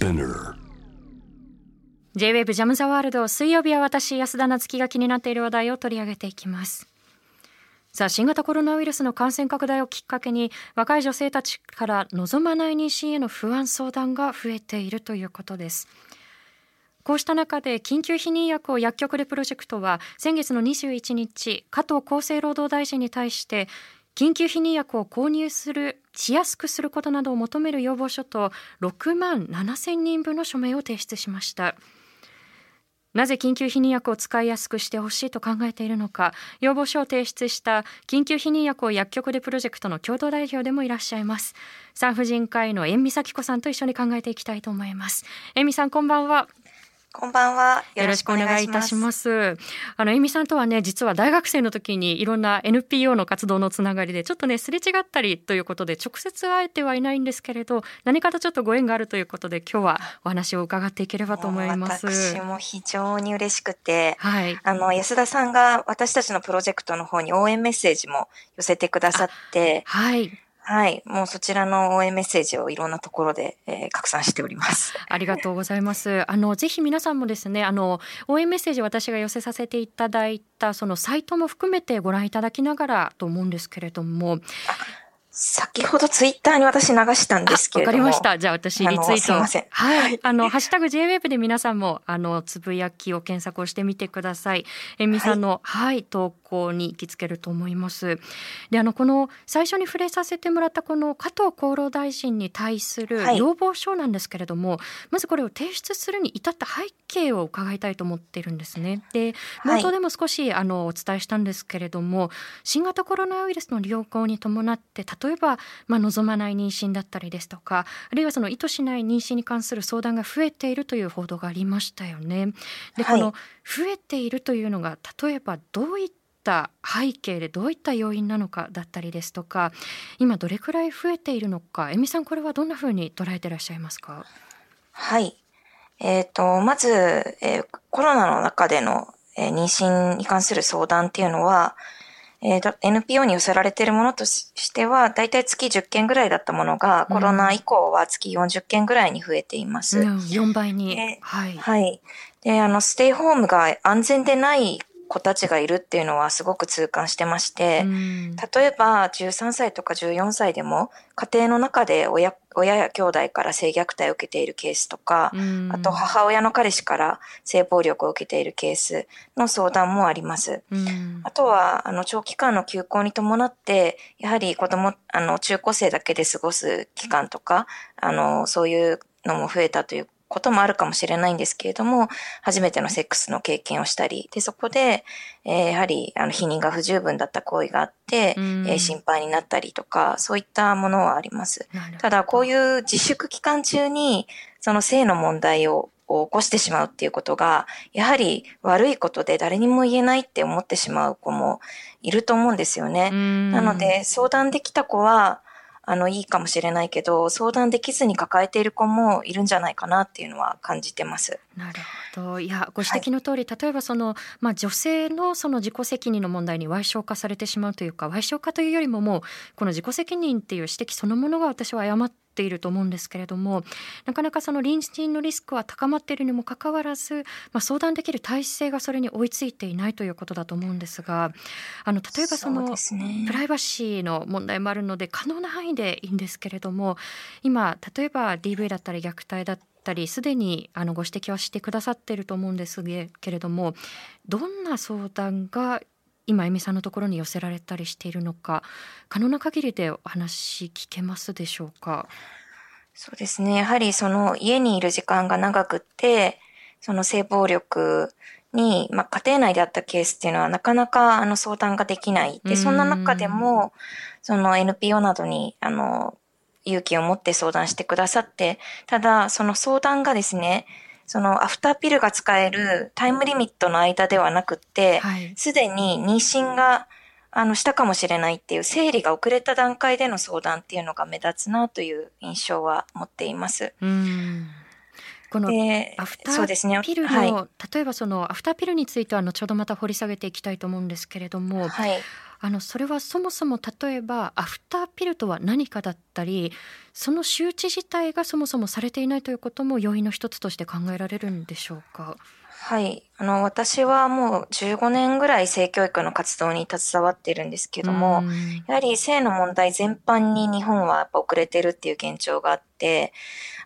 Spinner. J-WAVE ジャムザワールド水曜日は私安田夏樹が気になっている話題を取り上げていきます。さあ新型コロナウイルスの感染拡大をきっかけに若い女性たちから望まない妊娠への不安相談が増えているということです。こうした中で緊急避妊薬を薬局でプロジェクトは先月の21日加藤厚生労働大臣に対して緊急避妊薬を購入するしやすくすることなどを求める要望書と6万7千人分の署名を提出しました。なぜ緊急避妊薬を使いやすくしてほしいと考えているのか要望書を提出した緊急避妊薬を薬局でプロジェクトの共同代表でもいらっしゃいます。産婦人科医の遠見咲子さんと一緒に考えていきたいと思います。遠見さんこんばんは。こんばんは。よろしくお願いいたします。あの、えみさんとはね、実は大学生の時にいろんな NPO の活動のつながりで、ちょっとね、すれ違ったりということで、直接会えてはいないんですけれど、何かとちょっとご縁があるということで、今日はお話を伺っていければと思います。私も非常に嬉しくて、はい。あの、安田さんが私たちのプロジェクトの方に応援メッセージも寄せてくださって、はい。はい。もうそちらの応援メッセージをいろんなところで、えー、拡散しております。ありがとうございます。あの、ぜひ皆さんもですね、あの、応援メッセージ私が寄せさせていただいた、そのサイトも含めてご覧いただきながらと思うんですけれども、先ほどツイッターに私流したんですけれども。わかりました。じゃあ私リツイート。すいません。はい。あの、ハッシュタグ JWEB で皆さんも、あの、つぶやきを検索をしてみてください。えみさんの、はい、はい、投稿に行きつけると思います。で、あの、この、最初に触れさせてもらったこの加藤厚労大臣に対する要望書なんですけれども、はい、まずこれを提出するに至った背景を伺いたいと思っているんですね。で、冒頭でも少し、あの、お伝えしたんですけれども、新型コロナウイルスの流行に伴って、例えば、まあ、望まない妊娠だったりですとかあるいはその意図しない妊娠に関する相談が増えているという報道がありましたよね。で、はい、この増えているというのが例えばどういった背景でどういった要因なのかだったりですとか今どれくらい増えているのか。えみさんこれはどんなふうに捉えていらっしゃいますか？はい。えーと、まず、えー、コロナの中での、えー、妊娠に関する相談っていうのは、えー、NPO に寄せられているものとしては、だいたい月10件ぐらいだったものが、コロナ以降は月40件ぐらいに増えています。うん、4倍に。はい。はい。で、あの、ステイホームが安全でない子たちがいるっていうのはすごく痛感してまして、例えば13歳とか14歳でも家庭の中で親親や兄弟から性虐待を受けているケースとか、あと母親の彼氏から性暴力を受けているケースの相談もあります。あとは、あの、長期間の休校に伴って、やはり子供、あの、中高生だけで過ごす期間とか、あの、そういうのも増えたということもあるかもしれないんですけれども、初めてのセックスの経験をしたり、で、そこで、えー、やはり、あの、否認が不十分だった行為があって、えー、心配になったりとか、そういったものはあります。ただ、こういう自粛期間中に、その性の問題をを起こしてしまうっていうことが、やはり悪いことで誰にも言えないって思ってしまう子もいると思うんですよね。なので、相談できた子は、あの、いいかもしれないけど、相談できずに抱えている子もいるんじゃないかなっていうのは感じてます。なるほど。いや、ご指摘の通り、はい、例えばその、まあ、女性のその自己責任の問題に賠償化されてしまうというか、賠償化というよりももう、この自己責任っていう指摘そのものが私は誤っていると思うんですけれどもなかなかその妊娠のリスクは高まっているにもかかわらず、まあ、相談できる体制がそれに追いついていないということだと思うんですがあの例えばそのプライバシーの問題もあるので可能な範囲でいいんですけれども今例えば DV だったり虐待だったりすでにあのご指摘はしてくださっていると思うんですけれどもどんな相談が今恵美さんのところに寄せられたりしているのか可能な限りでお話聞けますでしょうか？そうですね。やはりその家にいる時間が長くってその性暴力に、まあ、家庭内であったケースっていうのはなかなかあの相談ができない。で、そんな中でも、その NPO などに、あの、勇気を持って相談してくださって、ただ、その相談がですね、そのアフターピルが使えるタイムリミットの間ではなくって、す、で、に妊娠があのしたかもしれないっていう生理が遅れた段階での相談っていうのが目立つなという印象は持っています。このアフターピルの、はい、例えばそのアフターピルについては後ほどまた掘り下げていきたいと思うんですけれども、はい、あのそれはそもそも例えばアフターピルとは何かだったりその周知自体がそもそもされていないということも要因の一つとして考えられるんでしょうか？はい。あの、私はもう15年ぐらい性教育の活動に携わっているんですけども、やはり性の問題全般に日本はやっぱ遅れてるっていう現状があって、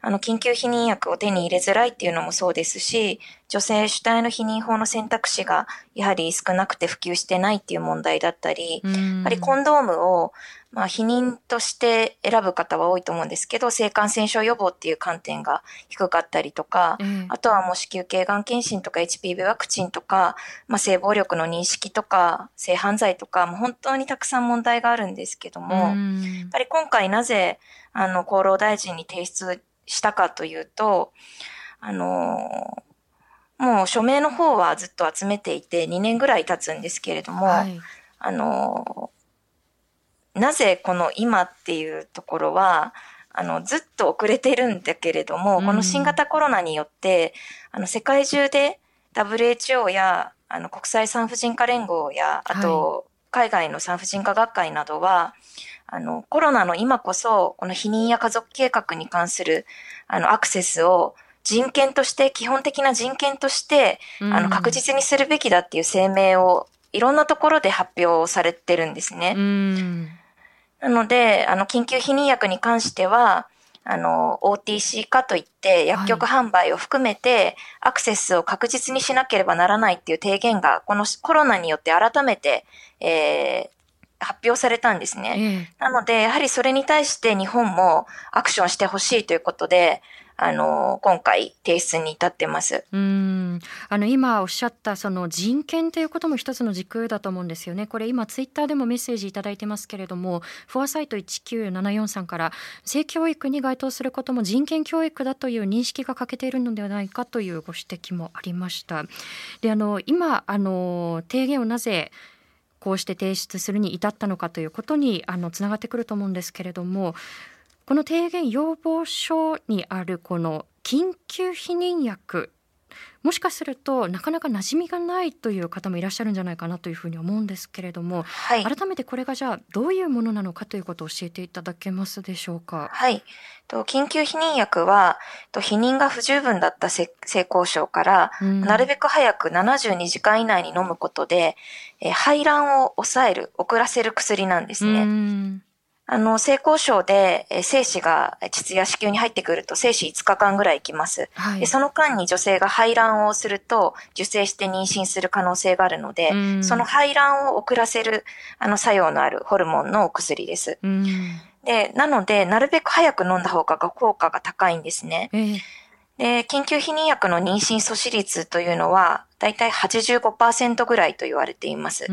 あの、緊急避妊薬を手に入れづらいっていうのもそうですし、女性主体の避妊法の選択肢がやはり少なくて普及してないっていう問題だったり、やはりコンドームを、まあ、避妊として選ぶ方は多いと思うんですけど、性感染症予防っていう観点が低かったりとか、うん、あとはもう子宮頸がん検診とか HPV ワクチンとか、まあ、性暴力の認識とか、性犯罪とか、もう本当にたくさん問題があるんですけども、うん、やっぱり今回なぜ、あの、厚労大臣に提出したかというと、あの、もう署名の方はずっと集めていて2年ぐらい経つんですけれども、はい、あの、なぜこの今っていうところは、あの、ずっと遅れているんだけれども、この新型コロナによって、あの、世界中で WHO や、あの、国際産婦人科連合や、あと、海外の産婦人科学会などは、あの、コロナの今こそ、この避妊や家族計画に関する、あの、アクセスを人権として、基本的な人権として、あの、確実にするべきだっていう声明を、いろんなところで発表されてるんですね。なので、あの、緊急避妊薬に関しては、あの、OTC 化といって、薬局販売を含めて、アクセスを確実にしなければならないっていう提言が、このコロナによって改めて、えー、発表されたんですね。なので、やはりそれに対して日本もアクションしてほしいということで、あの、今回提出に至ってます。うん。あの、今おっしゃったその人権ということも一つの軸だと思うんですよね。これ今ツイッターでもメッセージいただいてますけれども、フォアサイト1974さんから、性教育に該当することも人権教育だという認識が欠けているのではないかというご指摘もありました。で、あの、今、あの、提言をなぜこうして提出するに至ったのかということにあのつながってくると思うんですけれどもこの提言要望書にあるこの緊急避妊薬もしかするとなかなか馴染みがないという方もいらっしゃるんじゃないかなというふうに思うんですけれども、はい、改めてこれがじゃあどういうものなのかということを教えていただけますでしょうか？はい。と緊急避妊薬は、と避妊が不十分だった性交渉から、うん、なるべく早く72時間以内に飲むことで、え排卵を抑える、遅らせる薬なんですね。うんあの、性交渉で、え精子が膣や子宮に入ってくると精子5日間ぐらい行きます、はい、で。その間に女性が排卵をすると受精して妊娠する可能性があるので、その排卵を遅らせるあの作用のあるホルモンのお薬です。で、なので、なるべく早く飲んだ方が効果が高いんですね。えーで、緊急避妊薬の妊娠阻止率というのは、だいたい85%ぐらいと言われています。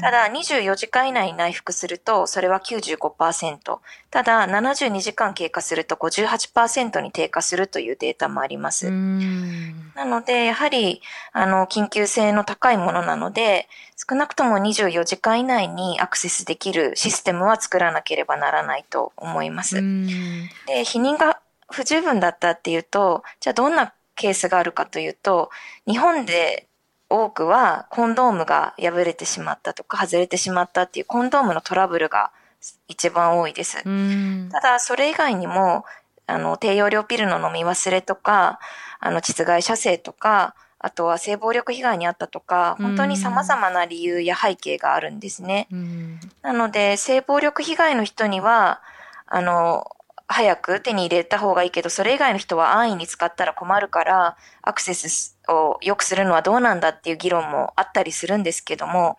ただ、24時間以内に内服すると、それは95%。ただ、72時間経過すると58%に低下するというデータもあります。なので、やはり、あの、緊急性の高いものなので、少なくとも24時間以内にアクセスできるシステムは作らなければならないと思います。で、避妊が不十分だったっていうと、じゃあどんなケースがあるかというと、日本で多くはコンドームが破れてしまったとか外れてしまったっていうコンドームのトラブルが一番多いです。ただ、それ以外にも、あの、低用量ピルの飲み忘れとか、あの、窒外射精とか、あとは性暴力被害にあったとか、本当に様々な理由や背景があるんですね。なので、性暴力被害の人には、あの、早く手に入れた方がいいけど、それ以外の人は安易に使ったら困るから、アクセスを良くするのはどうなんだっていう議論もあったりするんですけども、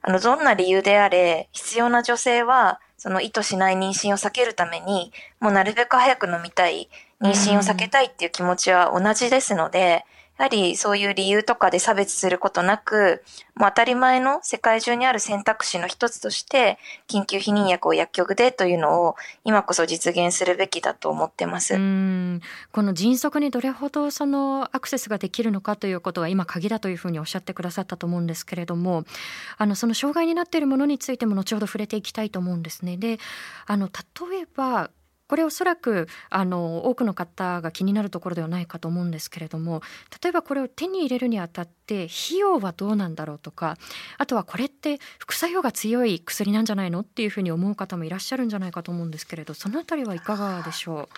あの、どんな理由であれ、必要な女性は、その意図しない妊娠を避けるために、もうなるべく早く飲みたい、妊娠を避けたいっていう気持ちは同じですので、やはりそういう理由とかで差別することなく、もう当たり前の世界中にある選択肢の一つとして、緊急避妊薬を薬局でというのを今こそ実現するべきだと思ってます。うんこの迅速にどれほどそのアクセスができるのかということは今鍵だというふうにおっしゃってくださったと思うんですけれども、あのその障害になっているものについても後ほど触れていきたいと思うんですね。で、あの例えばこれおそらくあの多くの方が気になるところではないかと思うんですけれども例えばこれを手に入れるにあたって費用はどうなんだろうとかあとはこれって副作用が強い薬なんじゃないのっていうふうに思う方もいらっしゃるんじゃないかと思うんですけれどそのあたりはいかがでしょう？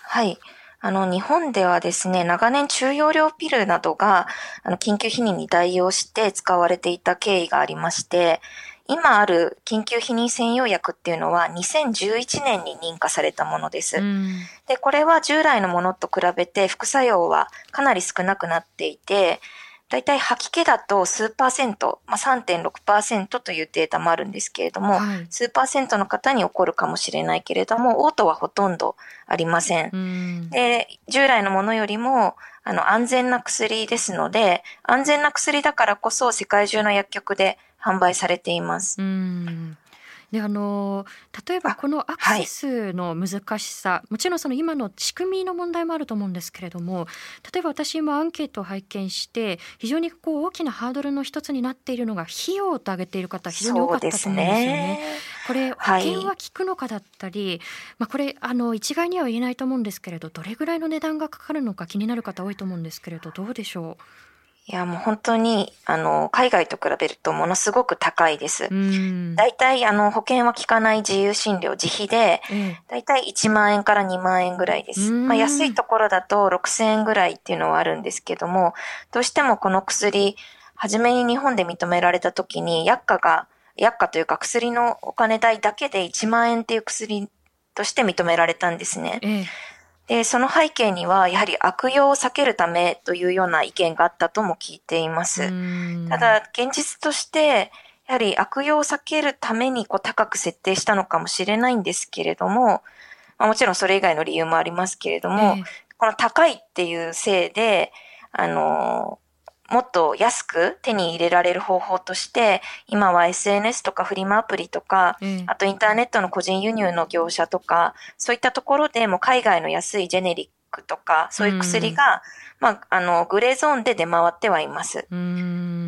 はい。あの、日本ではですね、長年中容量ピルなどが、あの、緊急避妊に代用して使われていた経緯がありまして、今ある緊急避妊専用薬っていうのは2011年に認可されたものです。で、これは従来のものと比べて副作用はかなり少なくなっていて、だいたい吐き気だと数パーセント、まあ、3.6%というデータもあるんですけれども、はい、数パーセントの方に起こるかもしれないけれども、嘔吐はほとんどありません。で、従来のものよりも、あの、安全な薬ですので、安全な薬だからこそ世界中の薬局で販売されています。うん。であの例えばこのアクセスの難しさ、はい、もちろんその今の仕組みの問題もあると思うんですけれども例えば私もアンケートを拝見して非常にこう大きなハードルの一つになっているのが費用と挙げている方非常に多かったと思うんですよね。ね。これ保険は効くのかだったり、はい、まあ、これあの一概には言えないと思うんですけれどどれぐらいの値段がかかるのか気になる方多いと思うんですけれどどうでしょう？いや、もう本当に、あの、海外と比べるとものすごく高いです。大体、あの、保険は効かない自由診療、自費で、大体1万円から2万円ぐらいです。まあ、安いところだと6000円ぐらいっていうのはあるんですけども、どうしてもこの薬、初めに日本で認められた時に、薬価が、薬価というか薬のお金代だけで1万円っていう薬として認められたんですね。ええで、その背景には、やはり悪用を避けるためというような意見があったとも聞いています。ただ、現実として、やはり悪用を避けるためにこう高く設定したのかもしれないんですけれども、まあ、もちろんそれ以外の理由もありますけれども、えー、この高いっていうせいで、あの、もっと安く手に入れられる方法として、今は SNS とかフリマアプリとか、うん、あとインターネットの個人輸入の業者とか、そういったところでも海外の安いジェネリックとか、そういう薬が、うん、まあ、あの、グレーゾーンで出回ってはいます。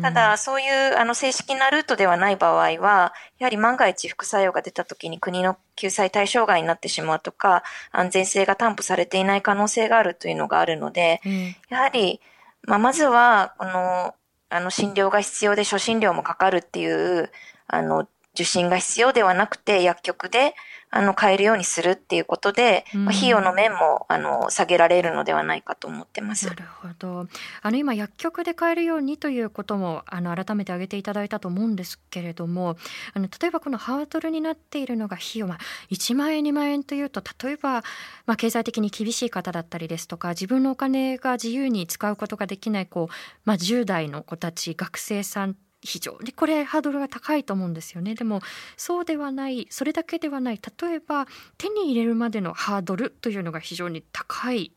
ただ、そういう、あの、正式なルートではない場合は、やはり万が一副作用が出た時に国の救済対象外になってしまうとか、安全性が担保されていない可能性があるというのがあるので、うん、やはり、まあ、まずは、この、あの、診療が必要で初診料もかかるっていう、あの、受診が必要ではなくて、薬局で、あの、買えるようにするっていうことで、うん、まあ、費用の面も、あの、下げられるのではないかと思ってます。なるほど。あの、今、薬局で買えるようにということも、あの、改めて挙げていただいたと思うんですけれども、あの、例えばこのハードルになっているのが費用、まあ、1万円、2万円というと、例えば、まあ、経済的に厳しい方だったりですとか、自分のお金が自由に使うことができない、こう、まあ、10代の子たち、学生さん非常。にこれハードルが高いと思うんですよね。でもそうではないそれだけではない。例えば手に入れるまでのハードルというのが非常に高い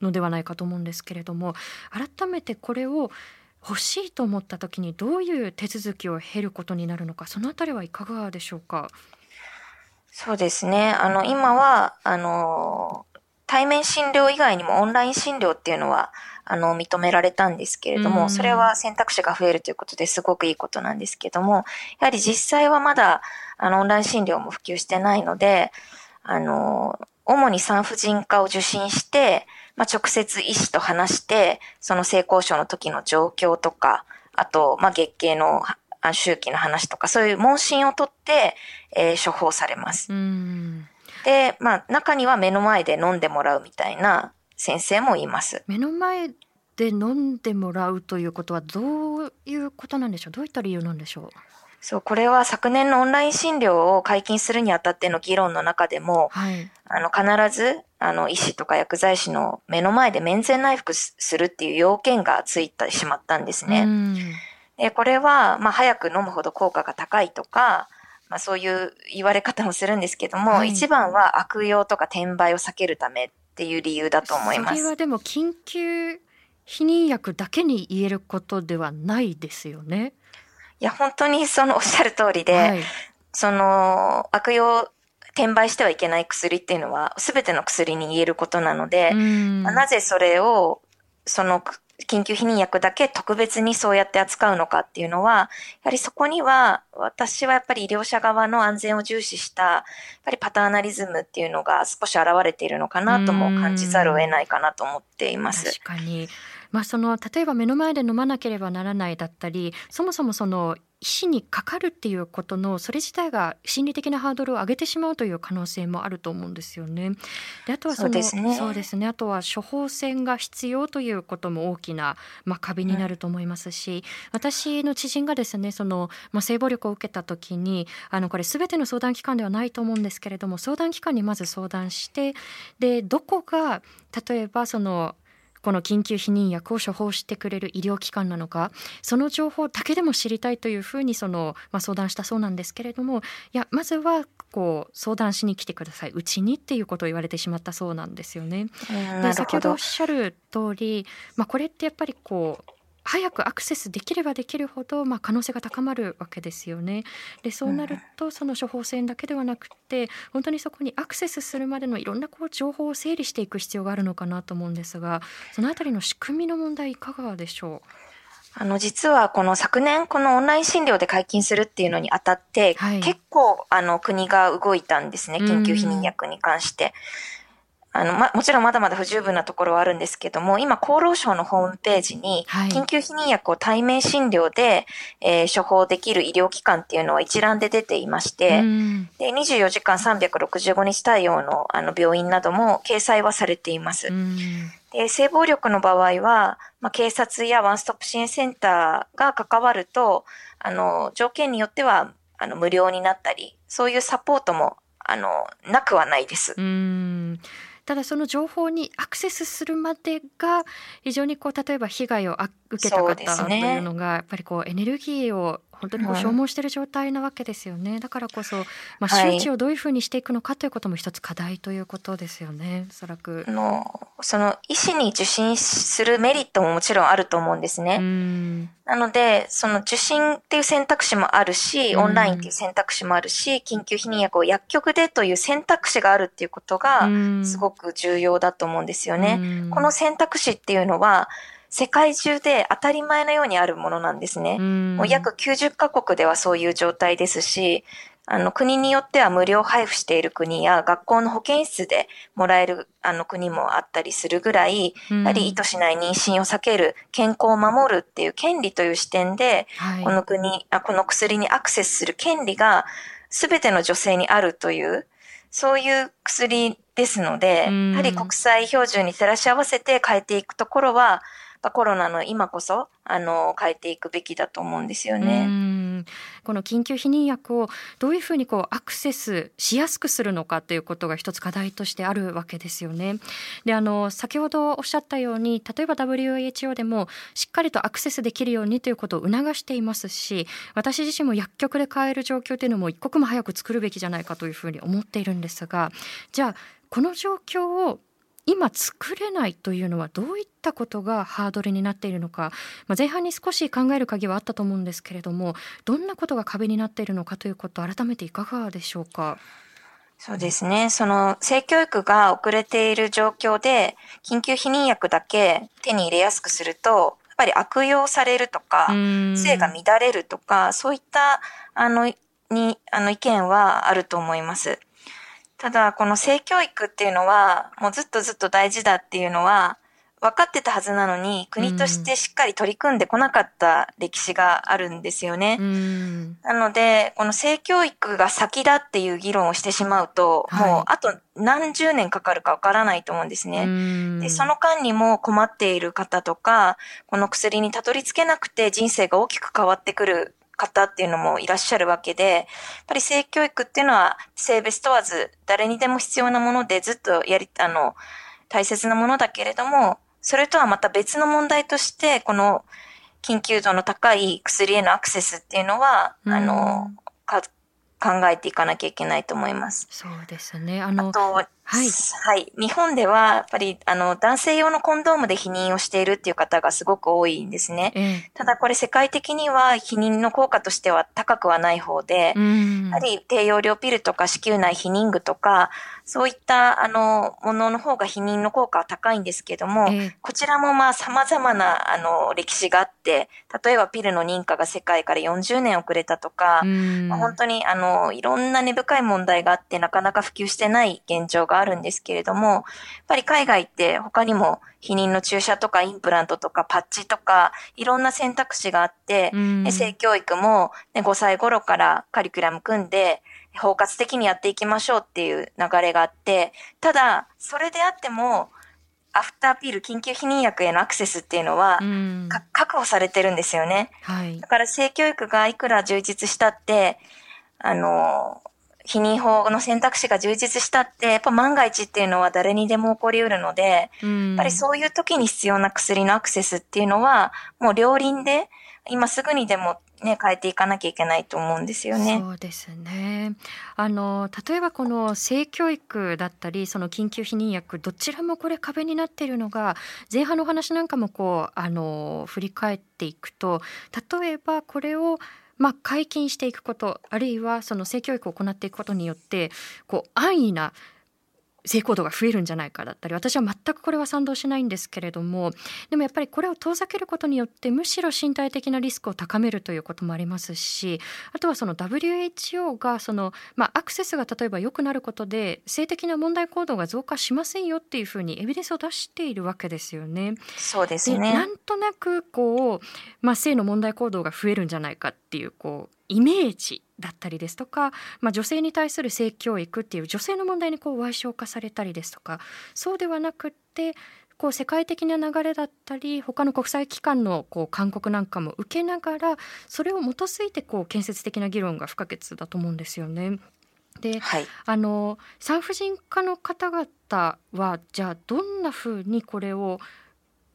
のではないかと思うんですけれども改めてこれを欲しいと思った時にどういう手続きを経ることになるのかそのあたりはいかがでしょうか？そうですね。あの今はあの対面診療以外にもオンライン診療っていうのはあの、認められたんですけれども、それは選択肢が増えるということですごくいいことなんですけども、やはり実際はまだ、あの、オンライン診療も普及してないので、あの、主に産婦人科を受診して、まあ、直接医師と話して、その性交渉の時の状況とか、あと、まあ、月経の周期の話とか、そういう問診を取って、えー、処方されます。で、まあ、中には目の前で飲んでもらうみたいな、先生もいます。目の前で飲んでもらうということはどういうことなんでしょう？どういった理由なんでしょう？そう、これは昨年のオンライン診療を解禁するにあたっての議論の中でも、はい、あの、必ず、あの、医師とか薬剤師の目の前で面前内服するっていう要件がついてしまったんですね。で、これは、まあ、早く飲むほど効果が高いとか、まあ、そういう言われ方もするんですけども、はい、一番は悪用とか転売を避けるためっていう理由だと思います。それはでも緊急避妊薬だけに言えることではないですよね。いや、本当にそのおっしゃる通りで、はい、その悪用転売してはいけない薬っていうのは全ての薬に言えることなので、まあ、なぜそれをその緊急避妊薬だけ特別にそうやって扱うのかっていうのは、やはりそこには、私はやっぱり医療者側の安全を重視した、やっぱりパターナリズムっていうのが少し現れているのかなとも感じざるを得ないかなと思っています。確かに。まあ、その例えば目の前で飲まなければならないだったりそもそもその医師にかかるっていうことのそれ自体が心理的なハードルを上げてしまうという可能性もあると思うんですよね。であとはそのそうですねそうですねあとは処方箋が必要ということも大きな、まあ、壁になると思いますし、うん、私の知人がですねその、まあ、性暴力を受けた時にあのこれ全ての相談機関ではないと思うんですけれども相談機関にまず相談してでどこが例えばそのこの緊急避妊薬を処方してくれる医療機関なのかその情報だけでも知りたいというふうにその、まあ、相談したそうなんですけれどもいやまずはこう相談しに来てくださいうちにっていうことを言われてしまったそうなんですよね。で先ほどおっしゃる通り、まあ、これってやっぱりこう早くアクセスできればできるほど、まあ、可能性が高まるわけですよね。でそうなるとその処方箋だけではなくて本当にそこにアクセスするまでのいろんなこう情報を整理していく必要があるのかなと思うんですがそのあたりの仕組みの問題いかがでしょう？あの、実はこの昨年このオンライン診療で解禁するっていうのにあたって、はい、結構あの国が動いたんですね。緊急避妊薬に関して。あの、ま、もちろんまだまだ不十分なところはあるんですけども、今厚労省のホームページに、緊急避妊薬を対面診療で、えー、処方できる医療機関っていうのは一覧で出ていまして、で、24時間365日対応のあの病院なども掲載はされています。で、性暴力の場合は、まあ、警察やワンストップ支援センターが関わると、あの、条件によっては、あの、無料になったり、そういうサポートも、あの、なくはないです。うんただその情報にアクセスするまでが非常にこう例えば被害を受けた方というのがやっぱりこうエネルギーを本当にこう消耗している状態なわけですよね、はい、だからこそ、まあ、周知をどういうふうにしていくのかということも一つ課題ということですよね。おそらく。のその医師に受診するメリットももちろんあると思うんですね。なのでその受診っていう選択肢もあるしオンラインっていう選択肢もあるし緊急避妊薬を薬局でという選択肢があるっていうことがすごく重要だと思うんですよね。この選択肢っていうのは世界中で当たり前のようにあるものなんですね。もう約90カ国ではそういう状態ですし、あの国によっては無料配布している国や学校の保健室でもらえるあの国もあったりするぐらい、やはり意図しない妊娠を避ける、健康を守るっていう権利という視点で、はい、この国あ、この薬にアクセスする権利が全ての女性にあるという、そういう薬ですので、やはり国際標準に照らし合わせて変えていくところは、コロナの今こそ、あの、変えていくべきだと思うんですよね。この緊急避妊薬をどういうふうにこうアクセスしやすくするのかということが一つ課題としてあるわけですよね。で、あの、先ほどおっしゃったように、例えば WHO でもしっかりとアクセスできるようにということを促していますし、私自身も薬局で買える状況というのも一刻も早く作るべきじゃないかというふうに思っているんですが、じゃあ、この状況を今作れないというのはどういったことがハードルになっているのか、まあ、前半に少し考える鍵はあったと思うんですけれどもどんなことが壁になっているのかということ改めていかがでしょうか？そうですね。その性教育が遅れている状況で緊急避妊薬だけ手に入れやすくするとやっぱり悪用されるとか性が乱れるとかそういったあのにあの意見はあると思います。ただ、この性教育っていうのは、もうずっとずっと大事だっていうのは、分かってたはずなのに、国としてしっかり取り組んでこなかった歴史があるんですよね。うん、なので、この性教育が先だっていう議論をしてしまうと、はい、もうあと何十年かかるかわからないと思うんですね。で、その間にも困っている方とか、この薬にたどり着けなくて人生が大きく変わってくる方っていうのもいらっしゃるわけで、やっぱり性教育っていうのは性別問わず誰にでも必要なものでずっとやり、あの、大切なものだけれども、それとはまた別の問題として、この緊急度の高い薬へのアクセスっていうのは、あの、考えていかなきゃいけないと思います。そうですね。あの、あと、はい。はい。日本では、やっぱり、あの、男性用のコンドームで避妊をしているっていう方がすごく多いんですね。えただこれ世界的には避妊の効果としては高くはない方で、やはり低用量ピルとか子宮内避妊具とか、そういったあのものの方が避妊の効果は高いんですけども、えー、こちらもまあ様々なあの歴史があって、例えばピルの認可が世界から40年遅れたとか、まあ、本当にあのいろんな根深い問題があってなかなか普及してない現状があるんですけれども、やっぱり海外って他にも避妊の注射とかインプラントとかパッチとかいろんな選択肢があって、性教育も、ね、5歳頃からカリキュラム組んで、包括的にやっていきましょうっていう流れがあって、ただ、それであっても、アフターピール、緊急避妊薬へのアクセスっていうのは、確保されてるんですよね。はい。だから性教育がいくら充実したって、あの、避妊法の選択肢が充実したって、やっぱ万が一っていうのは誰にでも起こりうるので、やっぱりそういう時に必要な薬のアクセスっていうのは、もう両輪で、今すぐにでもね、変えていかなきゃいけないと思うんですよね。そうですね。あの、例えばこの性教育だったり、その緊急避妊薬、どちらもこれ壁になっているのが、前半の話なんかもこう、あの、振り返っていくと、例えばこれをまあ、解禁していくことあるいはその性教育を行っていくことによってこう安易な成功度が増えるんじゃないかだったり私は全くこれは賛同しないんですけれどもでもやっぱりこれを遠ざけることによってむしろ身体的なリスクを高めるということもありますしあとはその WHO がその、まあ、アクセスが例えば良くなることで性的な問題行動が増加しませんよっていうふうにエビデンスを出しているわけですよね。そうですねなんとなくこう、まあ、性の問題行動が増えるんじゃないかっていうこうイメージだったりですとか、まあ、女性に対する性教育っていう女性の問題にこう矮小化されたりですとかそうではなくってこう世界的な流れだったり他の国際機関のこう勧告なんかも受けながらそれを基づいてこう建設的な議論が不可欠だと思うんですよね。で、はい、あの産婦人科の方々はじゃあどんなふうにこれを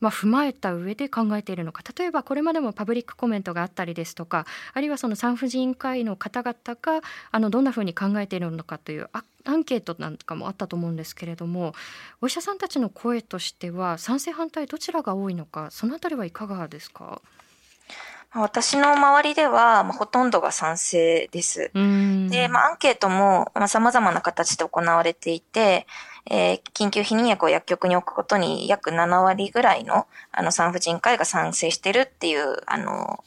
まあ、踏まえた上で考えているのか。例えばこれまでもパブリックコメントがあったりですとかあるいはその産婦人科医の方々があのどんなふうに考えているのかというアンケートなんかもあったと思うんですけれどもお医者さんたちの声としては賛成反対どちらが多いのかそのあたりはいかがですか？私の周りでは、まあ、ほとんどが賛成です。で、まあ、アンケートも、まあ、様々な形で行われていて、えー、緊急避妊薬を薬局に置くことに約7割ぐらいの、あの、産婦人科医が賛成してるっていう、あの、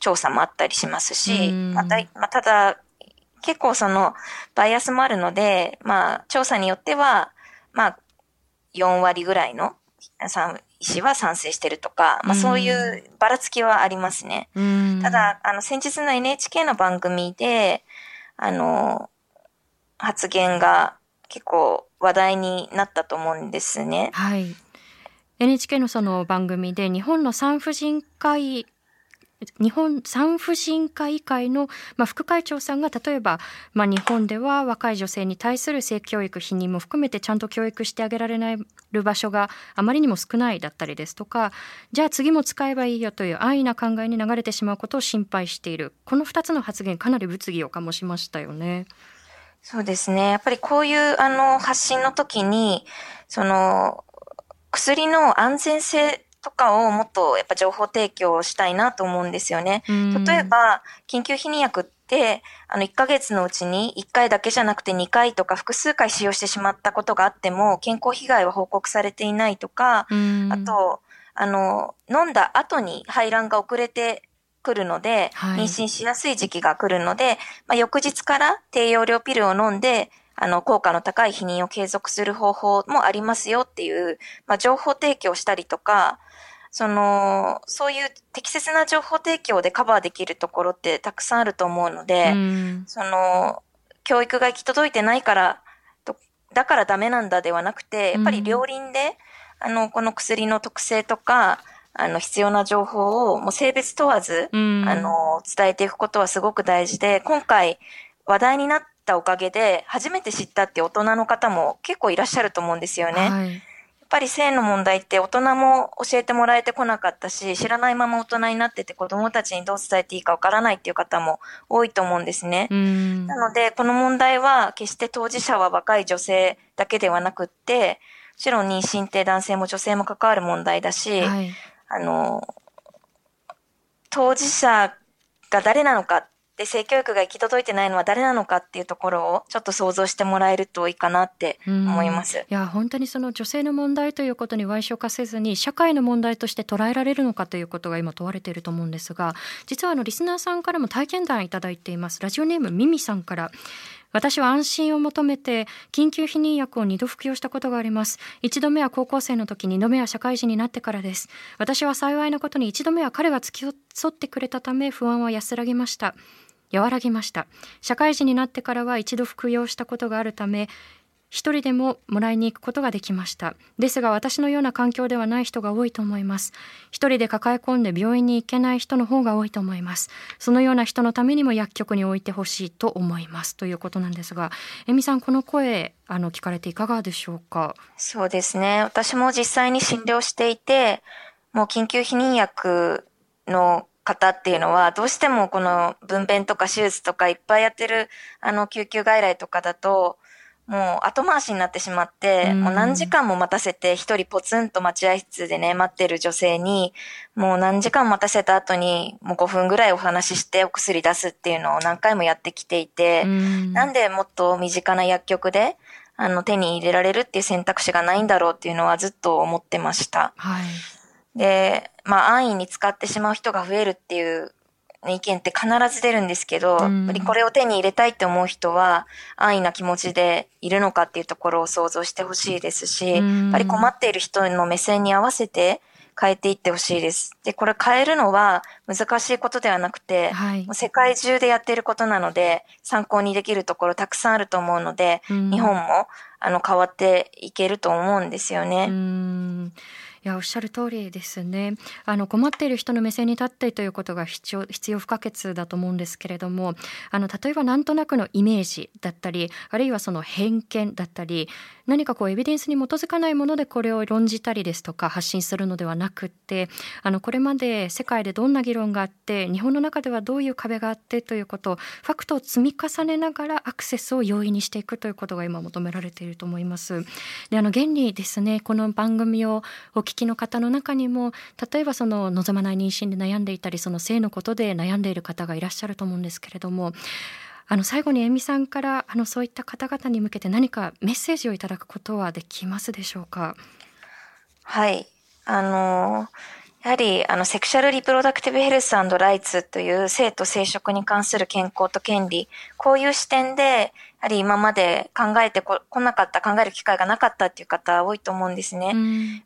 調査もあったりしますし、また、まあ、ただ、結構その、バイアスもあるので、まあ、調査によっては、まあ、4割ぐらいの医師は賛成してるとか、まあそういうばらつきはありますね。ただ、あの、先日の NHK の番組で、あの、発言が結構話題になったと思うんですね。はい。NHK のその番組で日本の産婦人科医日本産婦人科医会の、ま、副会長さんが例えば、まあ、日本では若い女性に対する性教育否認も含めてちゃんと教育してあげられないる場所があまりにも少ないだったりですとかじゃあ次も使えばいいよという安易な考えに流れてしまうことを心配しているこの2つの発言かなり物議を醸しましたよね。そうですね。やっぱりこういうあの発信の時に、その薬の安全性とかをもっとやっぱ情報提供したいなと思うんですよね。例えば、緊急避妊薬って、あの、1ヶ月のうちに1回だけじゃなくて2回とか複数回使用してしまったことがあっても、健康被害は報告されていないとか、あと、あの、飲んだ後に排卵が遅れてくるので、妊娠しやすい時期が来るので、まあ、翌日から低用量ピルを飲んで、あの、効果の高い避妊を継続する方法もありますよっていう、まあ、情報提供したりとか、その、そういう適切な情報提供でカバーできるところってたくさんあると思うので、うん、その、教育が行き届いてないから、だからダメなんだではなくて、やっぱり両輪で、うん、あの、この薬の特性とか、あの、必要な情報をもう性別問わず、うん、あの、伝えていくことはすごく大事で、今回話題になったおかげで、初めて知ったって大人の方も結構いらっしゃると思うんですよね。はいぱり性の問題って大人も教えてもらえてこなかったし、知らないまま大人になってて子供たちにどう伝えていいかわからないっていう方も多いと思うんですね。なので、この問題は決して当事者は若い女性だけではなくって、もちろん妊娠って男性も女性も関わる問題だし、はい、あの、当事者が誰なのかっって性教育が行き届いてないのは誰なのかっていうところをちょっと想像してもらえるといいかなって思います。いや本当にその女性の問題ということに歪償化せずに社会の問題として捉えられるのかということが今問われていると思うんですが実はあのリスナーさんからも体験談いただいています。ラジオネームミミさんから私は安心を求めて緊急避妊薬を2度服用したことがあります。1度目は高校生の時2度目は社会人になってからです。私は幸いなことに1度目は彼が付き添ってくれたため不安は安らぎました。和らぎました。社会人になってからは一度服用したことがあるため一人でももらいに行くことができました。ですが私のような環境ではない人が多いと思います。一人で抱え込んで病院に行けない人の方が多いと思います。そのような人のためにも薬局に置いてほしいと思います。ということなんですがえみさんこの声あの聞かれていかがでしょうか？そうですね。私も実際に診療していてもう緊急避妊薬の方っていうのは、どうしてもこの分娩とか手術とかいっぱいやってる、あの、救急外来とかだと、もう後回しになってしまって、もう何時間も待たせて一人ポツンと待合室でね、待ってる女性に、もう何時間待たせた後に、もう5分ぐらいお話ししてお薬出すっていうのを何回もやってきていて、なんでもっと身近な薬局で、あの、手に入れられるっていう選択肢がないんだろうっていうのはずっと思ってました。はい。で、まあ安易に使ってしまう人が増えるっていう意見って必ず出るんですけど、やっぱりこれを手に入れたいって思う人は安易な気持ちでいるのかっていうところを想像してほしいですし、やっぱり困っている人の目線に合わせて変えていってほしいです。で、これ変えるのは難しいことではなくて、はい、世界中でやっていることなので、参考にできるところたくさんあると思うので、日本もあの変わっていけると思うんですよね。やおっしゃる通りですねあの困っている人の目線に立ってということが必要必要不可欠だと思うんですけれどもあの例えばなんとなくのイメージだったりあるいはその偏見だったり何かこうエビデンスに基づかないものでこれを論じたりですとか発信するのではなくってあのこれまで世界でどんな議論があって日本の中ではどういう壁があってということファクトを積み重ねながらアクセスを容易にしていくということが今求められていると思います。であの現にですねこの番組をお聞きの方の中にも例えばその望まない妊娠で悩んでいたりその性のことで悩んでいる方がいらっしゃると思うんですけれどもあの最後にえみさんからあのそういった方々に向けて何かメッセージをいただくことはできますでしょうか？はい。あのやはり、あの、セクシャルリプロダクティブヘルスライツという性と生殖に関する健康と権利、こういう視点で、やはり今まで考えてこなかった、考える機会がなかったっていう方多いと思うんですね。やっ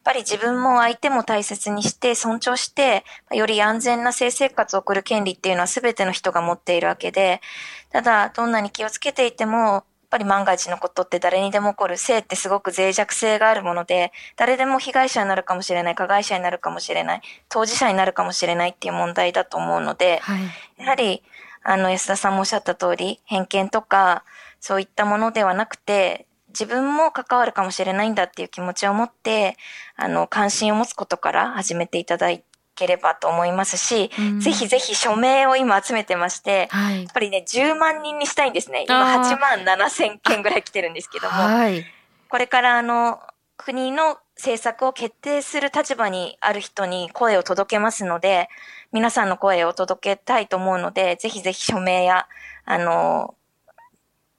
ぱり自分も相手も大切にして尊重して、より安全な性生活を送る権利っていうのは全ての人が持っているわけで、ただ、どんなに気をつけていても、っぱり万が一のことって誰にでも起こる性ってすごく脆弱性があるもので、誰でも被害者になるかもしれない、加害者になるかもしれない、当事者になるかもしれないっていう問題だと思うので、はい、やはり、あの、安田さんもおっしゃった通り、偏見とか、そういったものではなくて、自分も関わるかもしれないんだっていう気持ちを持って、あの、関心を持つことから始めていただいければと思いますし、うん、ぜひぜひ署名を今集めてまして、はい、やっぱりね、10万人にしたいんですね。今8万7千件ぐらい来てるんですけども、はい、これからあの、国の政策を決定する立場にある人に声を届けますので、皆さんの声を届けたいと思うので、ぜひぜひ署名や、あの、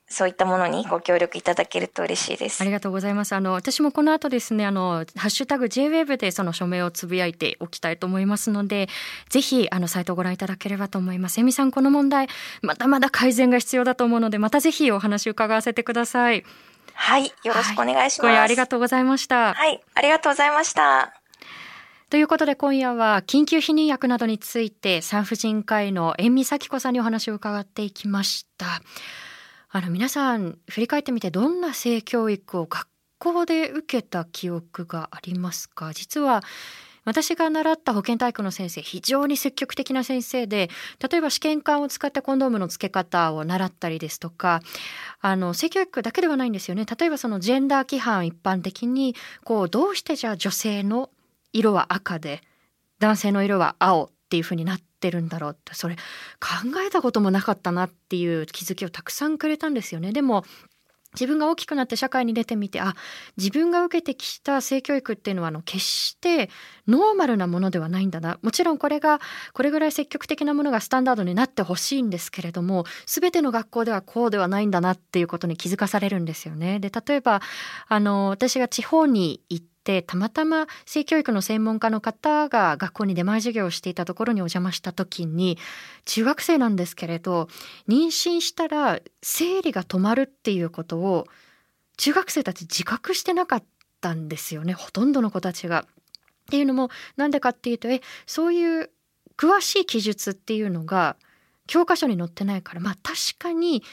そういったものにご協力いただけると嬉しいです。ありがとうございます。あの私もこの後ですね、あのハッシュタグ J-WAVE でその署名をつぶやいておきたいと思いますので、ぜひあのサイトをご覧いただければと思います。えみさんこの問題まだまだ改善が必要だと思うので、またぜひお話を伺わせてください。はい、よろしくお願いします。はい、ありがとうございました。はい、ありがとうございました。ということで今夜は緊急避妊薬などについて産婦人科医の遠見咲子さんにお話を伺っていきました。あの皆さん振り返ってみてどんな性教育を学校で受けた記憶がありますか？実は私が習った保健体育の先生非常に積極的な先生で例えば試験管を使ってコンドームの付け方を習ったりですとかあの性教育だけではないんですよね。例えばそのジェンダー規範一般的にこうどうしてじゃあ女性の色は赤で男性の色は青っていうふうになってってるんだろうってそれ考えたこともなかったなっていう気づきをたくさんくれたんですよね。でも自分が大きくなって社会に出てみてあ自分が受けてきた性教育っていうのはあの決してノーマルなものではないんだなもちろんこれがこれぐらい積極的なものがスタンダードになってほしいんですけれども全ての学校ではこうではないんだなっていうことに気づかされるんですよね。で例えばあの私が地方に行っててたまたま性教育の専門家の方が学校に出前授業をしていたところにお邪魔した時に中学生なんですけれど妊娠したら生理が止まるっていうことを中学生たち自覚してなかったんですよねほとんどの子たちが。っていうのもなんでかっていうとえそういう詳しい記述っていうのが教科書に載ってないからまあ確かに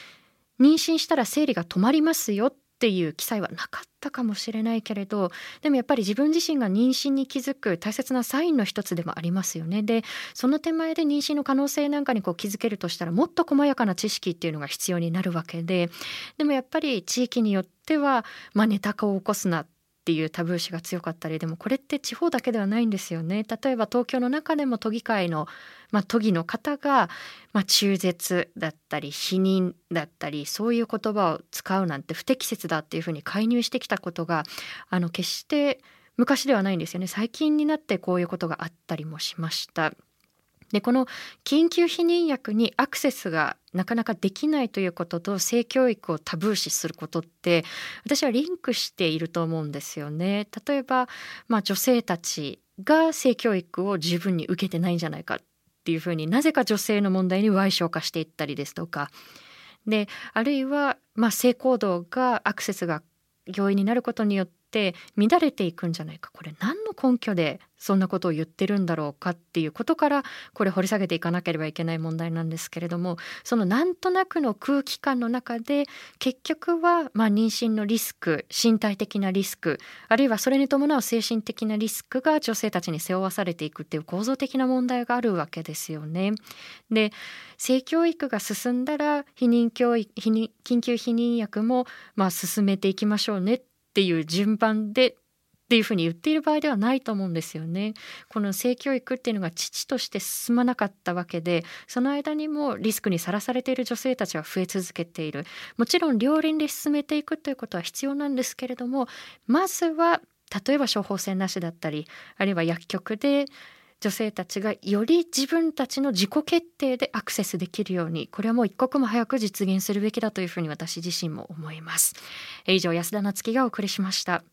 妊娠したら生理が止まりますよってっていう記載はなかったかもしれないけれどでもやっぱり自分自身が妊娠に気づく大切なサインの一つでもありますよね。でその手前で妊娠の可能性なんかにこう気づけるとしたらもっと細やかな知識っていうのが必要になるわけででもやっぱり地域によっては、まあ、ネタ化を起こすなっていうタブー視が強かったりでもこれって地方だけではないんですよね例えば東京の中でも都議会の、まあ、都議の方が、まあ、中絶だったり否認だったりそういう言葉を使うなんて不適切だっていうふうに介入してきたことがあの決して昔ではないんですよね最近になってこういうことがあったりもしました。でこの緊急避妊薬にアクセスがなかなかできないということと性教育をタブー視することって私はリンクしていると思うんですよね。例えば、まあ、女性たちが性教育を十分に受けてないんじゃないかっていうふうになぜか女性の問題に歪償化していったりですとかであるいは、まあ、性行動がアクセスが容易になることによってって乱れていくんじゃないかこれ何の根拠でそんなことを言ってるんだろうかっていうことからこれ掘り下げていかなければいけない問題なんですけれどもそのなんとなくの空気感の中で結局はまあ妊娠のリスク身体的なリスクあるいはそれに伴う精神的なリスクが女性たちに背負わされていくっていう構造的な問題があるわけですよね。で性教育が進んだら避妊教育避妊緊急避妊薬もまあ進めていきましょうねってっていう順番でっていうふうに言っている場合ではないと思うんですよね。この性教育っていうのが父として進まなかったわけでその間にもリスクにさらされている女性たちは増え続けているもちろん両輪で進めていくということは必要なんですけれどもまずは例えば処方箋なしだったりあるいは薬局で女性たちがより自分たちの自己決定でアクセスできるようにこれはもう一刻も早く実現するべきだというふうに私自身も思います。以上安田なつきがお送りしました。